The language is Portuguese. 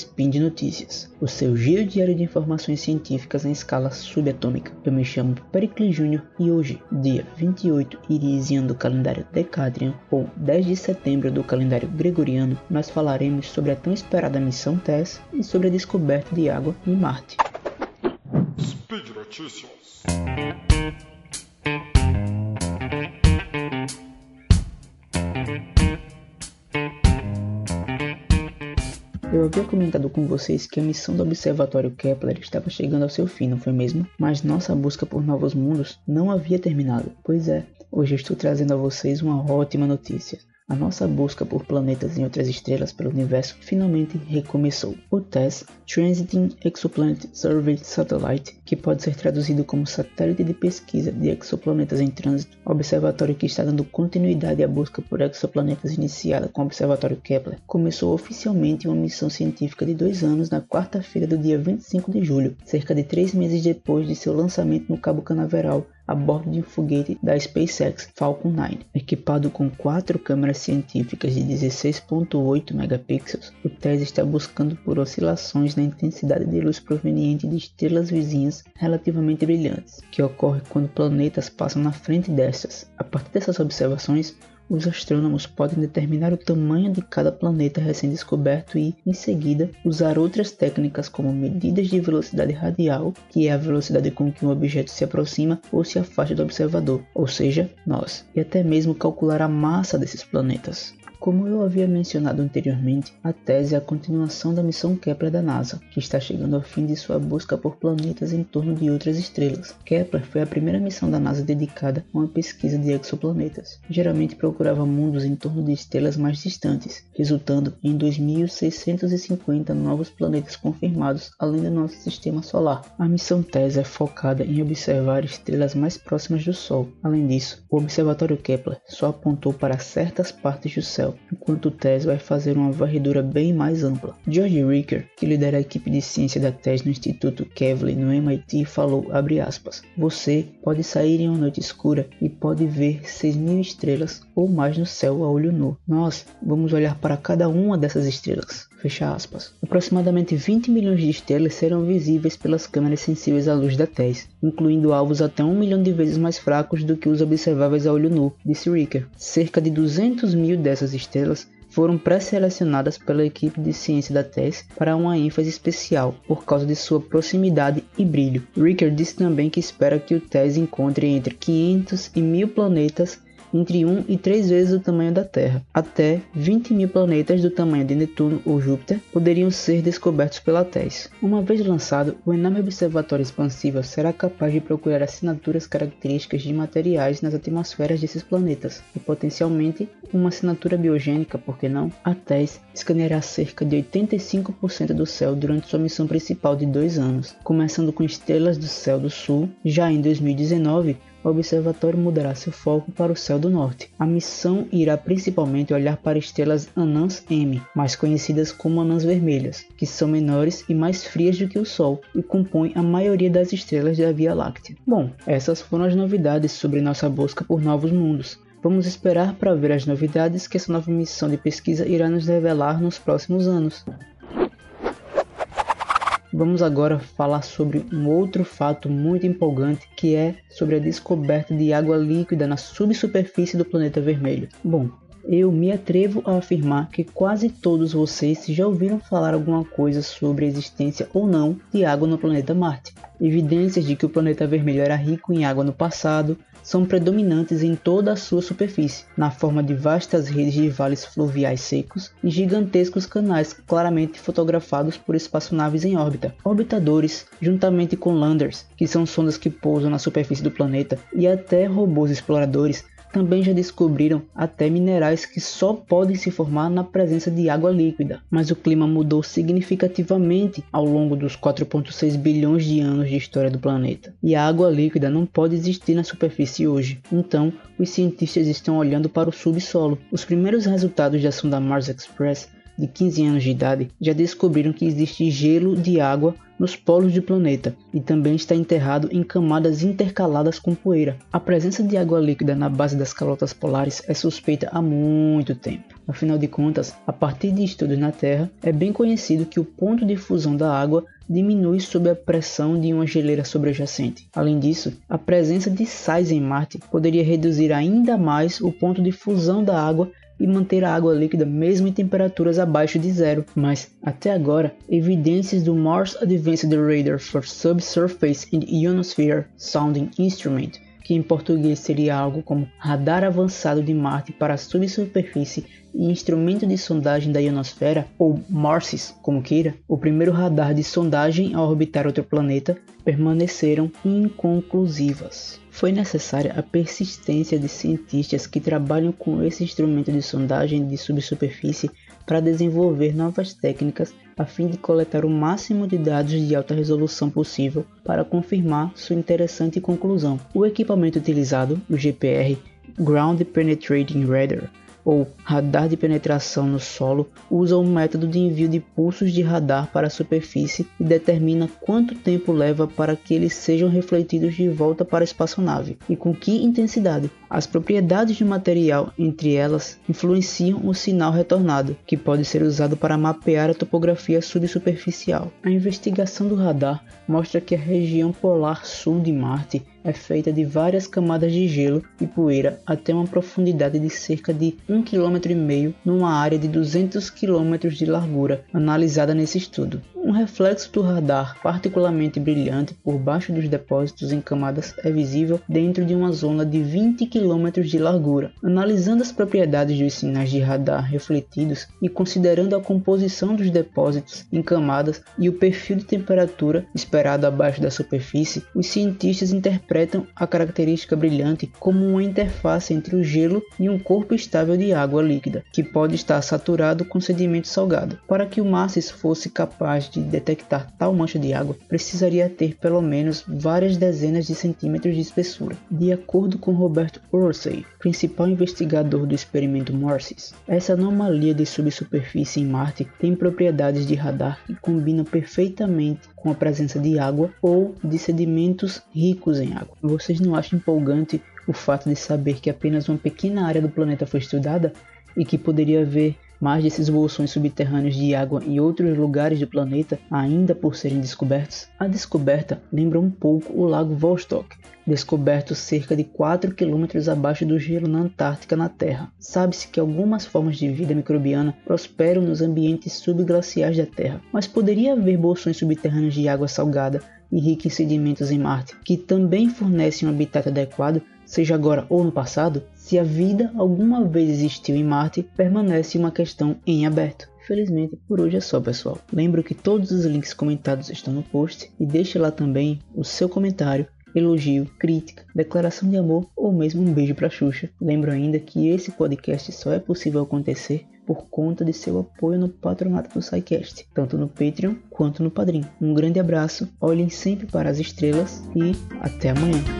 Spin de Notícias, o seu giro diário de informações científicas em escala subatômica. Eu me chamo Pericles Júnior e hoje, dia 28 Irisiano do calendário Decatrian, ou 10 de setembro do calendário Gregoriano, nós falaremos sobre a tão esperada missão TESS e sobre a descoberta de água em Marte. Speed Notícias. Eu havia comentado com vocês que a missão do Observatório Kepler estava chegando ao seu fim, não foi mesmo? Mas nossa busca por novos mundos não havia terminado. Pois é, hoje estou trazendo a vocês uma ótima notícia. A nossa busca por planetas em outras estrelas pelo universo finalmente recomeçou. O TESS, Transiting Exoplanet Survey Satellite, que pode ser traduzido como Satélite de Pesquisa de Exoplanetas em Trânsito, observatório que está dando continuidade à busca por exoplanetas iniciada com o Observatório Kepler, começou oficialmente uma missão científica de dois anos na quarta-feira do dia 25 de julho, cerca de três meses depois de seu lançamento no Cabo Canaveral, a bordo de um foguete da SpaceX Falcon 9. Equipado com quatro câmeras científicas de 16.8 megapixels, o TESS está buscando por oscilações na intensidade de luz proveniente de estrelas vizinhas relativamente brilhantes, que ocorre quando planetas passam na frente destas. A partir dessas observações, os astrônomos podem determinar o tamanho de cada planeta recém-descoberto e, em seguida, usar outras técnicas como medidas de velocidade radial, que é a velocidade com que um objeto se aproxima ou se afasta do observador, ou seja, nós, e até mesmo calcular a massa desses planetas. Como eu havia mencionado anteriormente, a tese é a continuação da missão Kepler da NASA, que está chegando ao fim de sua busca por planetas em torno de outras estrelas. Kepler foi a primeira missão da NASA dedicada a uma pesquisa de exoplanetas. Geralmente procurava mundos em torno de estrelas mais distantes, resultando em 2.650 novos planetas confirmados além do nosso sistema solar. A missão TESS é focada em observar estrelas mais próximas do Sol. Além disso, o Observatório Kepler só apontou para certas partes do céu enquanto Tess vai fazer uma varredura bem mais ampla. George Ricker, que lidera a equipe de ciência da Tess no Instituto Kevlin no MIT, falou, aspas, Você pode sair em uma noite escura e pode ver 6 mil estrelas ou mais no céu a olho nu. Nós vamos olhar para cada uma dessas estrelas. Fecha aspas. Aproximadamente 20 milhões de estrelas serão visíveis pelas câmeras sensíveis à luz da TESS, incluindo alvos até um milhão de vezes mais fracos do que os observáveis a olho nu, disse Ricker. Cerca de 200 mil dessas estrelas foram pré-selecionadas pela equipe de ciência da TESS para uma ênfase especial por causa de sua proximidade e brilho. Ricker disse também que espera que o TESS encontre entre 500 e 1000 planetas entre 1 e 3 vezes o tamanho da Terra. Até 20 mil planetas do tamanho de Netuno ou Júpiter poderiam ser descobertos pela TESS. Uma vez lançado, o enorme observatório expansível será capaz de procurar assinaturas características de materiais nas atmosferas desses planetas e potencialmente uma assinatura biogênica, por que não? A TESS escaneará cerca de 85% do céu durante sua missão principal de dois anos, começando com estrelas do céu do sul. Já em 2019, o observatório mudará seu foco para o céu do norte. A missão irá principalmente olhar para estrelas anãs M, mais conhecidas como anãs vermelhas, que são menores e mais frias do que o Sol e compõem a maioria das estrelas da Via Láctea. Bom, essas foram as novidades sobre nossa busca por novos mundos. Vamos esperar para ver as novidades que essa nova missão de pesquisa irá nos revelar nos próximos anos. Vamos agora falar sobre um outro fato muito empolgante que é sobre a descoberta de água líquida na subsuperfície do planeta vermelho. Bom, eu me atrevo a afirmar que quase todos vocês já ouviram falar alguma coisa sobre a existência ou não de água no planeta Marte. Evidências de que o planeta vermelho era rico em água no passado são predominantes em toda a sua superfície, na forma de vastas redes de vales fluviais secos e gigantescos canais claramente fotografados por espaçonaves em órbita, orbitadores, juntamente com landers, que são sondas que pousam na superfície do planeta, e até robôs exploradores também já descobriram até minerais que só podem se formar na presença de água líquida. Mas o clima mudou significativamente ao longo dos 4,6 bilhões de anos de história do planeta. E a água líquida não pode existir na superfície hoje. Então, os cientistas estão olhando para o subsolo. Os primeiros resultados da sonda Mars Express de 15 anos de idade já descobriram que existe gelo de água nos polos do planeta e também está enterrado em camadas intercaladas com poeira. A presença de água líquida na base das calotas polares é suspeita há muito tempo. Afinal de contas, a partir de estudos na Terra, é bem conhecido que o ponto de fusão da água diminui sob a pressão de uma geleira sobrejacente. Além disso, a presença de sais em Marte poderia reduzir ainda mais o ponto de fusão da água e manter a água líquida mesmo em temperaturas abaixo de zero. Mas, até agora, evidências do Mars Advanced Radar for Subsurface and Ionosphere Sounding Instrument que em português seria algo como radar avançado de Marte para a subsuperfície e instrumento de sondagem da ionosfera, ou MARSIS, como queira, o primeiro radar de sondagem a orbitar outro planeta, permaneceram inconclusivas. Foi necessária a persistência de cientistas que trabalham com esse instrumento de sondagem de subsuperfície para desenvolver novas técnicas a fim de coletar o máximo de dados de alta resolução possível para confirmar sua interessante conclusão. O equipamento utilizado, o GPR, Ground Penetrating Radar, ou radar de penetração no solo usa o método de envio de pulsos de radar para a superfície e determina quanto tempo leva para que eles sejam refletidos de volta para a espaçonave e com que intensidade. As propriedades do material, entre elas, influenciam o sinal retornado, que pode ser usado para mapear a topografia subsuperficial. A investigação do radar mostra que a região polar sul de Marte é feita de várias camadas de gelo e poeira até uma profundidade de cerca de 1,5 km numa área de 200 km de largura, analisada nesse estudo. Um reflexo do radar particularmente brilhante por baixo dos depósitos em camadas é visível dentro de uma zona de 20 km de largura. Analisando as propriedades dos sinais de radar refletidos e considerando a composição dos depósitos em camadas e o perfil de temperatura esperado abaixo da superfície, os cientistas interpretam a característica brilhante como uma interface entre o gelo e um corpo estável de água líquida, que pode estar saturado com sedimento salgado. Para que o MASSIS fosse capaz de detectar tal mancha de água, precisaria ter pelo menos várias dezenas de centímetros de espessura. De acordo com Roberto Ursay, principal investigador do experimento MORSIS, essa anomalia de subsuperfície em Marte tem propriedades de radar que combinam perfeitamente com a presença de água ou de sedimentos ricos em água. Vocês não acham empolgante o fato de saber que apenas uma pequena área do planeta foi estudada e que poderia haver mais desses bolsões subterrâneos de água em outros lugares do planeta ainda por serem descobertos. A descoberta lembra um pouco o lago Vostok, descoberto cerca de 4 km abaixo do gelo na Antártica na Terra. Sabe-se que algumas formas de vida microbiana prosperam nos ambientes subglaciais da Terra, mas poderia haver bolsões subterrâneos de água salgada e rica em sedimentos em Marte, que também fornecem um habitat adequado seja agora ou no passado, se a vida alguma vez existiu em Marte, permanece uma questão em aberto. Infelizmente, por hoje é só, pessoal. Lembro que todos os links comentados estão no post e deixe lá também o seu comentário, elogio, crítica, declaração de amor ou mesmo um beijo para Xuxa. Lembro ainda que esse podcast só é possível acontecer por conta de seu apoio no patronato do SciCast, tanto no Patreon quanto no Padrim. Um grande abraço, olhem sempre para as estrelas e até amanhã.